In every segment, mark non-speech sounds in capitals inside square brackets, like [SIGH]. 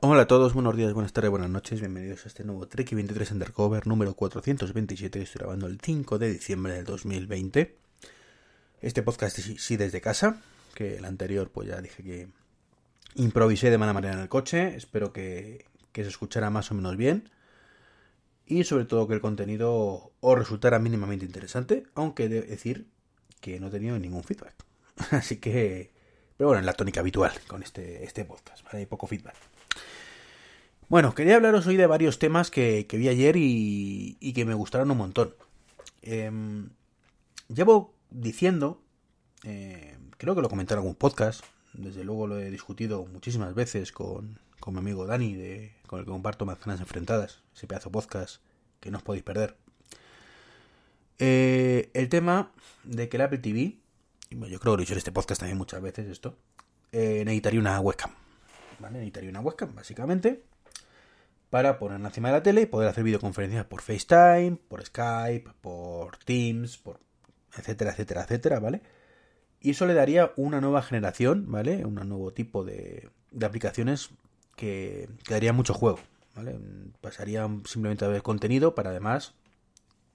Hola a todos, buenos días, buenas tardes, buenas noches, bienvenidos a este nuevo Trek 23 Undercover número 427 que estoy grabando el 5 de diciembre del 2020. Este podcast sí desde casa, que el anterior pues ya dije que improvisé de mala manera en el coche, espero que, que se escuchara más o menos bien y sobre todo que el contenido os resultara mínimamente interesante, aunque de decir que no he tenido ningún feedback. [LAUGHS] Así que, pero bueno, en la tónica habitual con este, este podcast, ¿vale? Hay poco feedback. Bueno, quería hablaros hoy de varios temas que, vi ayer y, que me gustaron un montón. Em, llevo diciendo, eh, creo que lo comenté en algún podcast, desde luego lo he discutido muchísimas veces con, mi amigo Dani, de, con el que comparto Manzanas Enfrentadas, ese pedazo podcast que no os podéis perder. Eh, el tema de que el Apple TV, yo creo que lo he dicho en este podcast también muchas veces esto, eh, necesitaría una webcam. ¿vale? Necesitaría una webcam, básicamente para poner encima de la tele y poder hacer videoconferencias por FaceTime, por Skype, por Teams, por etcétera, etcétera, etcétera, ¿vale? Y eso le daría una nueva generación, ¿vale? Un nuevo tipo de, aplicaciones que, que daría mucho juego, ¿vale? Pasarían simplemente a ver contenido para además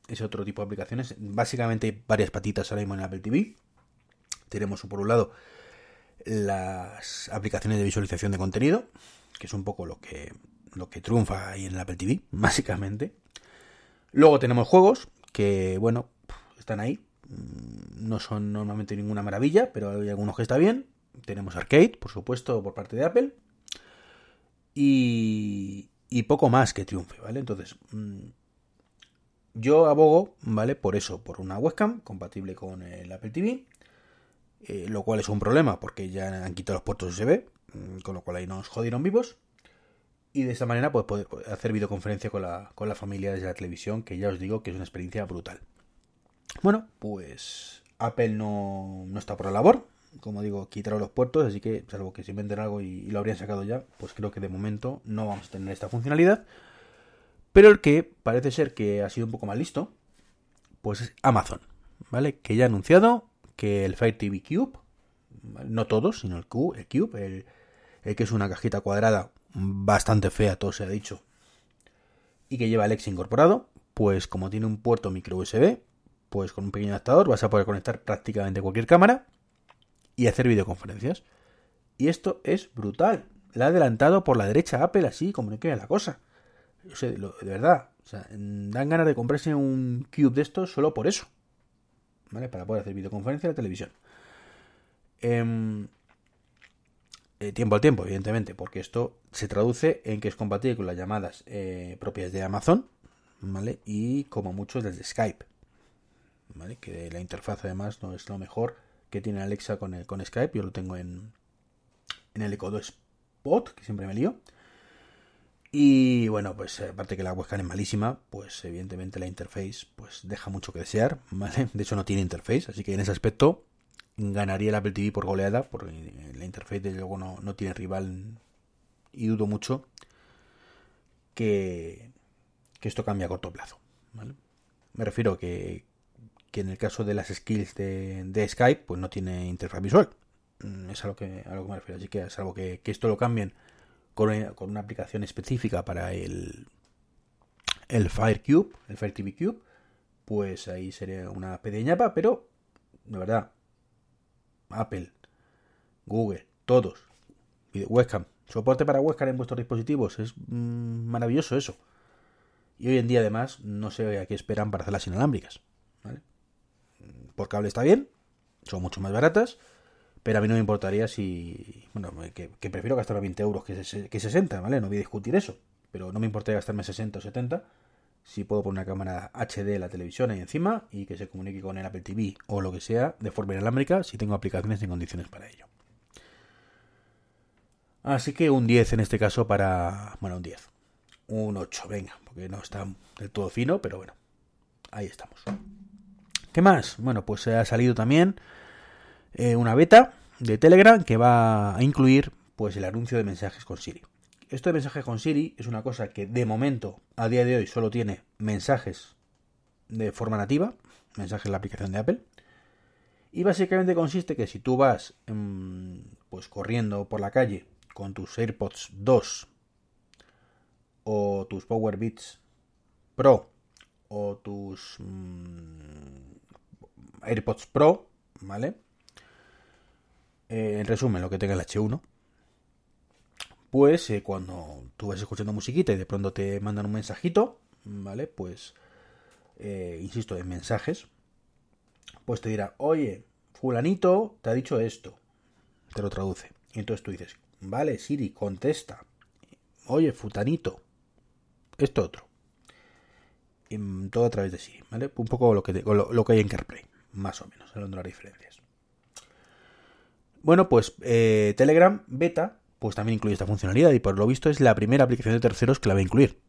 ese otro tipo de aplicaciones. Básicamente hay varias patitas ahora mismo en Apple TV. Tenemos por un lado las aplicaciones de visualización de contenido, que es un poco lo que lo que triunfa ahí en el Apple TV, [LAUGHS] básicamente. Luego tenemos juegos que, bueno, están ahí. Mm, no son normalmente ninguna maravilla, pero hay algunos que está bien. Tenemos arcade, por supuesto, por parte de Apple. Y, y poco más que triunfe, ¿vale? Entonces, mm, yo abogo, ¿vale? Por eso, por una webcam compatible con el Apple TV. Eh, lo cual es un problema porque ya han quitado los puertos USB, mm, con lo cual ahí nos jodieron vivos y de esa manera pues poder hacer videoconferencia con la, con la familia desde la televisión, que ya os digo que es una experiencia brutal. Bueno, pues Apple no, no está por la labor, como digo, quitaron los puertos, así que salvo que se inventen algo y, lo habrían sacado ya, pues creo que de momento no vamos a tener esta funcionalidad. Pero el que parece ser que ha sido un poco más listo, pues es Amazon, ¿vale? Que ya ha anunciado que el Fire TV Cube, no todos, sino el Cube, el, que es una cajita cuadrada bastante fea, todo se ha dicho, y que lleva Alexa incorporado, pues como tiene un puerto micro USB, pues con un pequeño adaptador vas a poder conectar prácticamente cualquier cámara y hacer videoconferencias. Y esto es brutal. La ha adelantado por la derecha Apple así como no queda la cosa. de verdad, dan ganas de comprarse un Cube de estos solo por eso. ¿Vale? Para poder hacer videoconferencia en la televisión. Eh, eh, tiempo al tiempo, evidentemente, porque esto se traduce en que es compatible con las llamadas eh, propias de Amazon, ¿vale? Y como muchos desde Skype, ¿vale? Que la interfaz además no es lo mejor que tiene Alexa con, con Skype, yo lo tengo en, en el Echo 2 Spot, que siempre me lío. Y bueno, pues aparte que la webcam es malísima, pues evidentemente la interface pues deja mucho que desear, ¿vale? De hecho no tiene interface, así que en ese aspecto ganaría el Apple TV por goleada, porque la interfaz de luego no, tiene rival y dudo mucho que, que esto cambie a corto plazo. Me refiero que, que en el caso de las skills de, Skype, pues no tiene interfaz visual. Mm, es a lo que, a lo que me refiero. Así que salvo que, que esto lo cambien con, con, una aplicación específica para el, el Fire Cube, el Fire TV Cube, pues ahí sería una pedeñapa, pero de verdad, Apple, Google, todos. Webcam. Soporte para webcam en vuestros dispositivos. Es mm, maravilloso eso. Y hoy en día, además, no sé a qué esperan para hacerlas inalámbricas. ¿vale? Por cable está bien. Son mucho más baratas. Pero a mí no me importaría si. Bueno, que, prefiero gastarme 20 euros que, que 60, ¿vale? No voy a discutir eso. Pero no me importaría gastarme 60 o 70 si puedo poner una cámara HD en la televisión ahí encima y que se comunique con el Apple TV o lo que sea de forma inalámbrica si tengo aplicaciones en condiciones para ello. Así que un 10 en este caso para... Bueno, un 10. Un 8, venga, porque no está del todo fino, pero bueno, ahí estamos. ¿Qué más? Bueno, pues ha salido también eh, una beta de Telegram que va a incluir pues el anuncio de mensajes con Siri. Esto de mensajes con Siri es una cosa que de momento, a día de hoy, solo tiene mensajes de forma nativa, mensajes en la aplicación de Apple. Y básicamente consiste que si tú vas pues corriendo por la calle con tus AirPods 2 o tus Power Beats Pro o tus mm, AirPods Pro, ¿vale? Eh, en resumen, lo que tenga el H1, pues cuando tú vas escuchando musiquita y de pronto te mandan un mensajito, ¿vale? Pues, eh, insisto, en mensajes, pues te dirá, oye, fulanito te ha dicho esto, te lo traduce. Y entonces tú dices, vale, Siri, contesta. Oye, futanito, esto otro. Y todo a través de Siri, ¿vale? Un poco lo que, lo, que hay en CarPlay, más o menos, hablando las diferencias. Bueno, pues eh, Telegram Beta, pues también incluye esta funcionalidad y por lo visto es la primera aplicación de terceros que la va a incluir.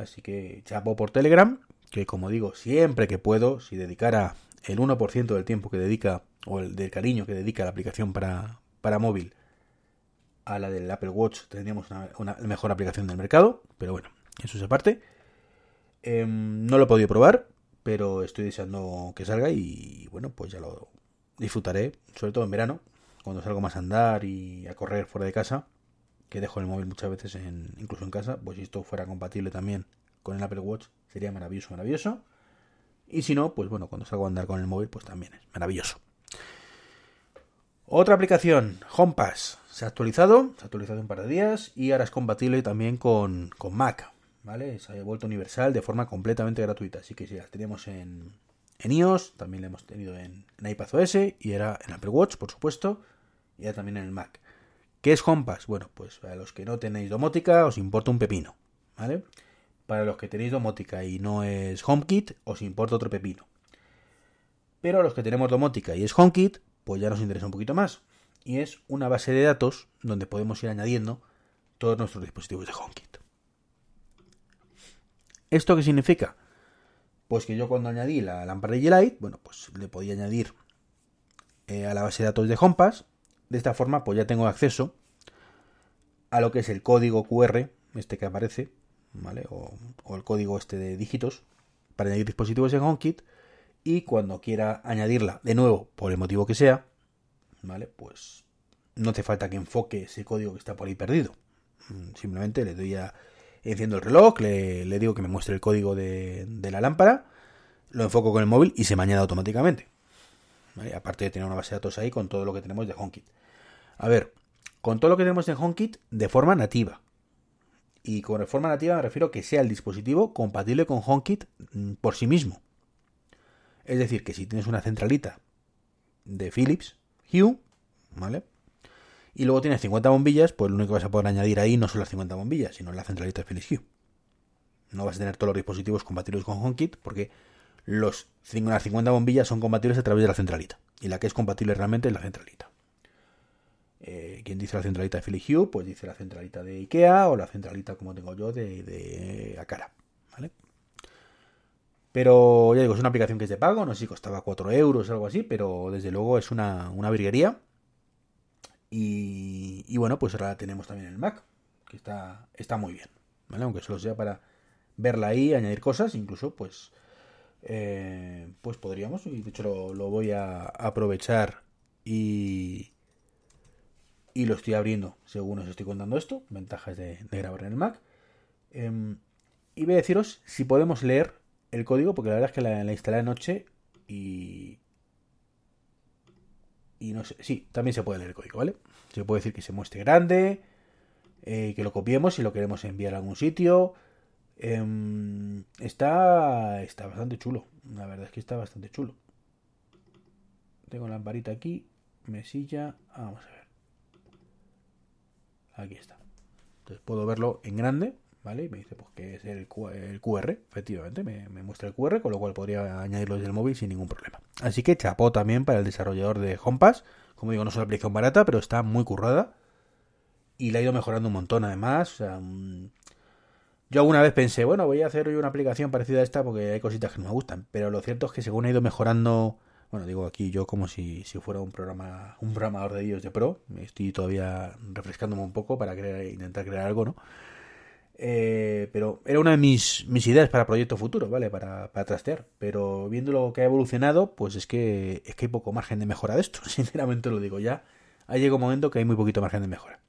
Así que chapo por Telegram, que como digo, siempre que puedo, si dedicara el 1% del tiempo que dedica, o el del cariño que dedica la aplicación para, para móvil a la del Apple Watch, tendríamos una, mejor aplicación del mercado, pero bueno, eso es aparte. Em, no lo he podido probar, pero estoy deseando que salga y bueno, pues ya lo disfrutaré, sobre todo en verano, cuando salgo más a andar y a correr fuera de casa, que dejo el móvil muchas veces incluso en casa, pues si esto fuera compatible también con el Apple Watch, sería maravilloso, maravilloso. Y si no, pues bueno, cuando salgo a andar con el móvil, pues también es maravilloso. Otra aplicación, HomePass, se ha actualizado, se ha actualizado un par de días y ahora es compatible también con, con Mac, ¿vale? Se ha vuelto universal de forma completamente gratuita, así que si la teníamos en, en iOS, también la hemos tenido en, en iPadOS y era en Apple Watch, por supuesto, y ahora también en el Mac. ¿Qué es HomePass? Bueno, pues para los que no tenéis domótica os importa un pepino, ¿vale? Para los que tenéis domótica y no es HomeKit, os importa otro pepino. Pero a los que tenemos domótica y es HomeKit, pues ya nos interesa un poquito más. Y es una base de datos donde podemos ir añadiendo todos nuestros dispositivos de HomeKit. ¿Esto qué significa? Pues que yo cuando añadí la lámpara de Light, bueno, pues le podía añadir eh, a la base de datos de HomePass. De esta forma, pues ya tengo acceso a lo que es el código QR, este que aparece, ¿vale? O, el código este de dígitos para añadir dispositivos en HomeKit y cuando quiera añadirla de nuevo, por el motivo que sea, ¿vale? Pues no hace falta que enfoque ese código que está por ahí perdido. Mm, simplemente le doy a... Enciendo el reloj, le, digo que me muestre el código de, la lámpara, lo enfoco con el móvil y se me añade automáticamente. Aparte de tener una base de datos ahí con todo lo que tenemos de HomeKit. A ver, con todo lo que tenemos de HomeKit de forma nativa. Y con forma nativa me refiero a que sea el dispositivo compatible con HomeKit mm, por sí mismo. Es decir, que si tienes una centralita de Philips Hue, ¿vale? Y luego tienes 50 bombillas, pues lo único que vas a poder añadir ahí no son las 50 bombillas, sino la centralita de Philips Hue. No vas a tener todos los dispositivos compatibles con HomeKit porque los, las 50 bombillas son compatibles a través de la centralita. Y la que es compatible realmente es la centralita. Eh, quien dice la centralita de Philips Hue, pues dice la centralita de IKEA o la centralita como tengo yo de, de Akara. ¿Vale? Pero ya digo, es una aplicación que es de pago, no sé si costaba 4 euros o algo así, pero desde luego es una, una virguería. Y, bueno, pues ahora la tenemos también en el Mac, que está, está muy bien, ¿vale? Aunque solo sea para verla ahí, añadir cosas, incluso pues, eh, pues podríamos, y de hecho lo, voy a aprovechar y, y lo estoy abriendo según os estoy contando esto, ventajas de, grabar en el Mac. Em, y voy a deciros si podemos leer el código porque la verdad es que la, la instalé anoche y... Y no sé, sí, también se puede leer el código, ¿vale? Se puede decir que se muestre grande, eh, que lo copiemos si lo queremos enviar a algún sitio. Em, está, está bastante chulo, la verdad es que está bastante chulo. Tengo la lamparita aquí, mesilla, vamos a ver. Aquí está. Entonces puedo verlo en grande ¿vale? Y me dice pues que es el, QR, efectivamente, me, muestra el QR, con lo cual podría añadirlo desde el móvil sin ningún problema. Así que chapó también para el desarrollador de HomePass. Como digo, no es una aplicación barata, pero está muy currada. Y la ha ido mejorando un montón además. Yo alguna vez pensé, bueno, voy a hacer hoy una aplicación parecida a esta porque hay cositas que no me gustan. Pero lo cierto es que según ha ido mejorando bueno, digo aquí yo como si, si, fuera un programa un programador de ellos de pro, estoy todavía refrescándome un poco para crear, intentar crear algo, ¿no? Eh, pero era una de mis, mis ideas para proyectos futuros, ¿vale? Para, para, trastear. Pero viendo lo que ha evolucionado, pues es que, es que hay poco margen de mejora de esto. [LAUGHS] Sinceramente lo digo ya. Ha llegado un momento que hay muy poquito margen de mejora.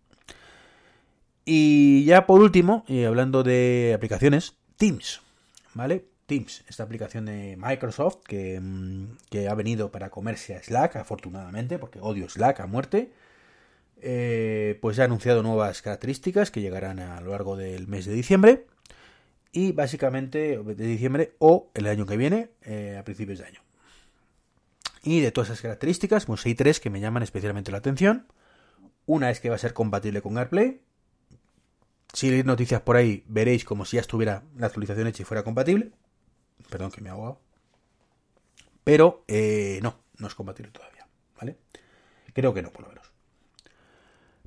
Y ya por último, y hablando de aplicaciones, Teams, ¿vale? Teams, esta aplicación de Microsoft que, mm, que ha venido para comerse a Slack, afortunadamente, porque odio Slack a muerte. Eh, pues ha anunciado nuevas características que llegarán a lo largo del mes de diciembre y básicamente de diciembre o el año que viene eh, a principios de año. Y de todas esas características, pues hay tres que me llaman especialmente la atención. Una es que va a ser compatible con AirPlay. Si leéis noticias por ahí, veréis como si ya estuviera la actualización hecha y fuera compatible. Perdón que me he ahogado. Pero eh, no, no es compatible todavía. ¿Vale? Creo que no, por lo menos.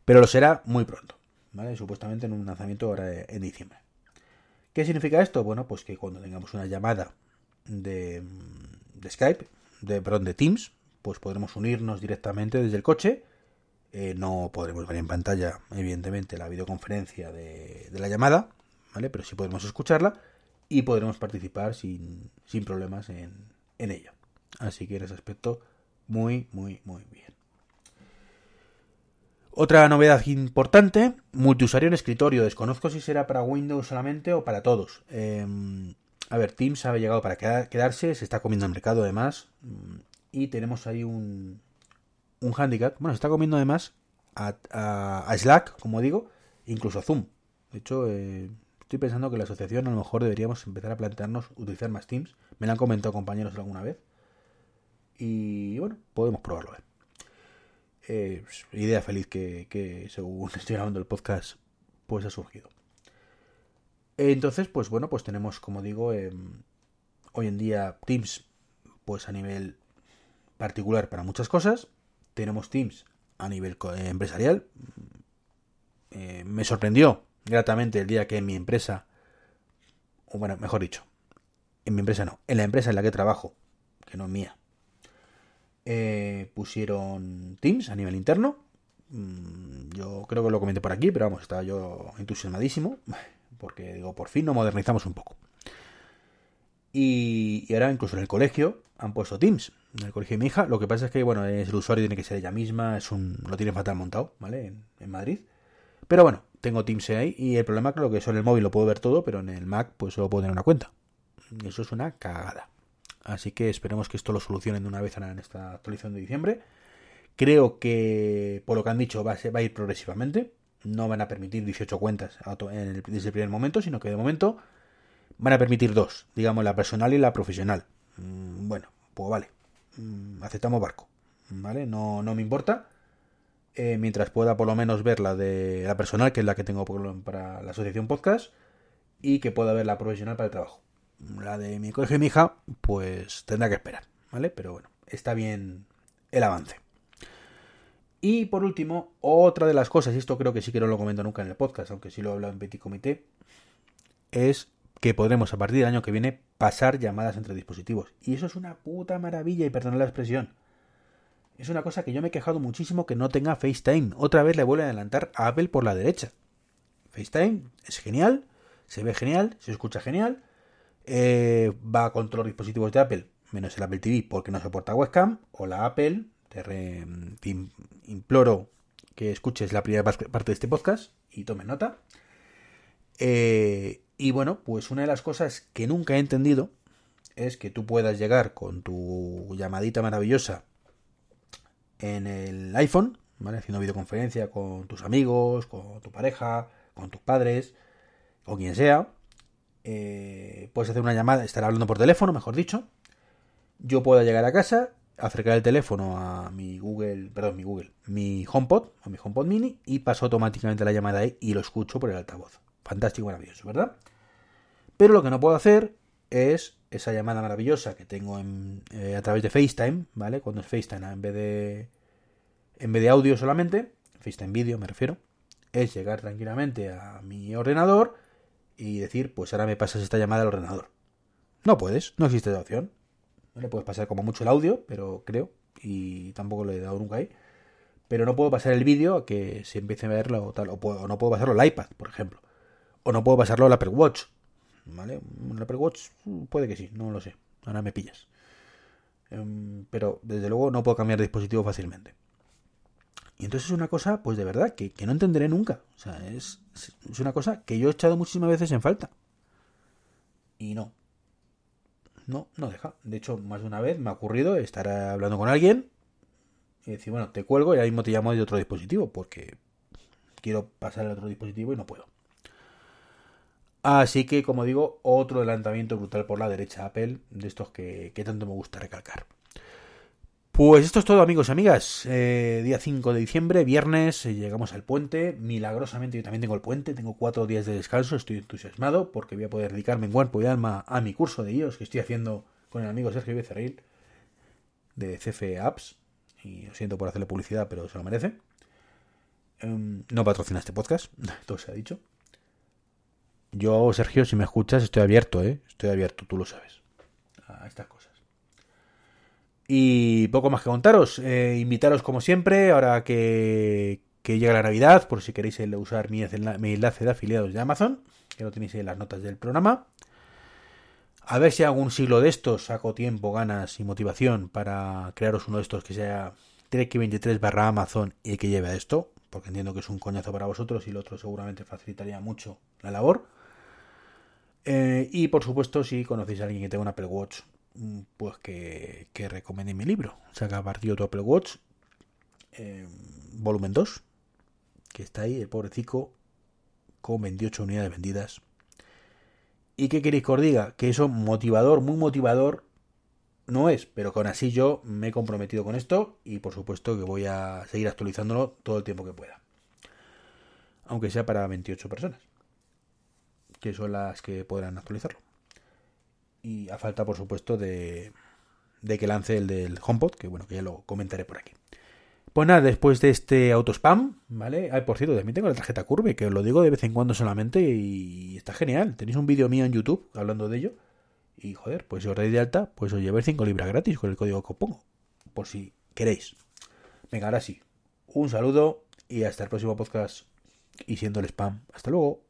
Pero lo será muy pronto. ¿Vale? Supuestamente en un lanzamiento ahora en diciembre. ¿Qué significa esto? Bueno, pues que cuando tengamos una llamada de, de Skype, de, perdón, de Teams, pues podremos unirnos directamente desde el coche. Eh, no podremos ver en pantalla, evidentemente, la videoconferencia de, la llamada, ¿vale? Pero sí podremos escucharla y podremos participar sin, sin problemas en, en ella. Así que en ese aspecto, muy, muy, muy bien. Otra novedad importante, multiusuario en escritorio. Desconozco si será para Windows solamente o para todos. Em, a ver, Teams ha llegado para quedarse, se está comiendo el mercado además. Y tenemos ahí un, un handicap. Bueno, se está comiendo además a, Slack, como digo, incluso a Zoom. De hecho, eh, estoy pensando que la asociación a lo mejor deberíamos empezar a plantearnos utilizar más Teams. Me lo han comentado compañeros alguna vez. Y bueno, podemos probarlo. Ver. Eh, idea feliz que, según [LAUGHS] estoy grabando el podcast, pues ha surgido. Entonces, pues bueno, pues tenemos, como digo, em, hoy en día Teams, pues a nivel particular para muchas cosas. Tenemos Teams a nivel eh, empresarial. Eh, me sorprendió gratamente el día que en mi empresa, o bueno, mejor dicho, en mi empresa no, en la empresa en la que trabajo, que no es mía, eh, pusieron Teams a nivel interno. Mm, yo creo que lo comenté por aquí, pero vamos, estaba yo entusiasmadísimo. [LAUGHS] Porque digo, por fin nos modernizamos un poco. Y, ahora incluso en el colegio han puesto Teams. En el colegio de mi hija. Lo que pasa es que, bueno, es el usuario tiene que ser ella misma. Es un, lo tiene fatal montado, ¿vale? En, Madrid. Pero bueno, tengo Teams ahí. Y el problema es que que son el móvil lo puedo ver todo, pero en el Mac pues solo puedo tener una cuenta. Y eso es una cagada. Así que esperemos que esto lo solucionen de una vez en esta actualización de diciembre. Creo que, por lo que han dicho, va a, ir progresivamente. No van a permitir 18 cuentas desde el primer momento, sino que de momento van a permitir dos, digamos la personal y la profesional. Mm, bueno, pues vale, mm, aceptamos barco, ¿vale? No, no me importa. Eh, mientras pueda por lo menos ver la de la personal, que es la que tengo para la asociación podcast, y que pueda ver la profesional para el trabajo. La de mi colegio y mi hija, pues tendrá que esperar, ¿vale? Pero bueno, está bien el avance. Y por último, otra de las cosas, y esto creo que sí que no lo comento nunca en el podcast, aunque sí lo he hablado en Petit Comité, es que podremos a partir del año que viene pasar llamadas entre dispositivos. Y eso es una puta maravilla, y perdonad la expresión. Es una cosa que yo me he quejado muchísimo que no tenga FaceTime. Otra vez le vuelve a adelantar a Apple por la derecha. FaceTime es genial, se ve genial, se escucha genial, eh, va con todos los dispositivos de Apple, menos el Apple TV porque no soporta webcam, o la Apple, te, imploro que escuches la primera parte de este podcast y tomes nota. Eh, y bueno, pues una de las cosas que nunca he entendido es que tú puedas llegar con tu llamadita maravillosa en el iPhone, ¿vale? Haciendo videoconferencia con tus amigos, con tu pareja, con tus padres, o quien sea, eh, puedes hacer una llamada, estar hablando por teléfono, mejor dicho. Yo puedo llegar a casa, acercar el teléfono a mi Google, perdón, mi Google, mi HomePod o mi HomePod Mini y paso automáticamente la llamada ahí y lo escucho por el altavoz. Fantástico, maravilloso, ¿verdad? Pero lo que no puedo hacer es esa llamada maravillosa que tengo eh, a través de FaceTime, ¿vale? Cuando es FaceTime en vez de en vez de audio solamente, FaceTime vídeo me refiero, es llegar tranquilamente a mi ordenador y decir, pues ahora me pasas esta llamada al ordenador. No puedes, no existe esa opción. No le puedes pasar como mucho el audio, pero creo, y tampoco lo he dado nunca ahí. Pero no puedo pasar el vídeo a que se empiece a verlo o tal, o, no puedo pasarlo al iPad, por ejemplo. O no puedo pasarlo al Apple Watch. ¿Vale? El Apple Watch puede que sí, no lo sé. Ahora me pillas. Em, pero desde luego no puedo cambiar de dispositivo fácilmente. Y entonces es una cosa, pues de verdad, que, no entenderé nunca. O sea, es, es una cosa que yo he echado muchísimas veces en falta. Y no. No, no deja. De hecho, más de una vez me ha ocurrido estar hablando con alguien y decir, bueno, te cuelgo y ahora mismo te llamo de otro dispositivo porque quiero pasar al otro dispositivo y no puedo. Así que, como digo, otro adelantamiento brutal por la derecha Apple, de estos que, tanto me gusta recalcar. Pues esto es todo amigos y amigas. Eh, día 5 de diciembre, viernes, eh, llegamos al puente. Milagrosamente yo también tengo el puente, tengo cuatro días de descanso, estoy entusiasmado porque voy a poder dedicarme en cuerpo y alma a mi curso de iOS que estoy haciendo con el amigo Sergio Becerril de CF Apps. Y lo siento por hacerle publicidad, pero se lo merece. Em, no patrocina este podcast, [LAUGHS] todo se ha dicho. Yo, Sergio, si me escuchas, estoy abierto, ¿eh? Estoy abierto, tú lo sabes, a estas cosas. Y poco más que contaros. Eh, invitaros, como siempre, ahora que, que llega la Navidad, por si queréis usar mi, mi enlace de afiliados de Amazon, que lo tenéis en las notas del programa. A ver si algún siglo de estos saco tiempo, ganas y motivación para crearos uno de estos que sea Trek 23 barra Amazon y que lleve a esto porque entiendo que es un coñazo para vosotros y el otro seguramente facilitaría mucho la labor. Eh, y por supuesto, si conocéis a alguien que tenga un Apple Watch, mm, pues que, que mi libro. Saca partido tu Apple Watch, eh, volumen 2, que está ahí, el pobrecico, con 28 unidades vendidas. ¿Y qué queréis que os diga? Que eso motivador, muy motivador, no es, pero con así yo me he comprometido con esto y por supuesto que voy a seguir actualizándolo todo el tiempo que pueda. Aunque sea para 28 personas, que son las que podrán actualizarlo. Y a falta, por supuesto, de, que lance el del HomePod, que bueno, que ya lo comentaré por aquí. Pues nada, después de este autospam, ¿vale? Ay, por cierto, también tengo la tarjeta Curve, que os lo digo de vez en cuando solamente y está genial. Tenéis un vídeo mío en YouTube hablando de ello y joder, pues si os dais de alta, pues os lleváis 5 libras gratis con el código que os pongo. Por si queréis. Venga, ahora sí. Un saludo y hasta el próximo podcast. Y siendo el spam. Hasta luego.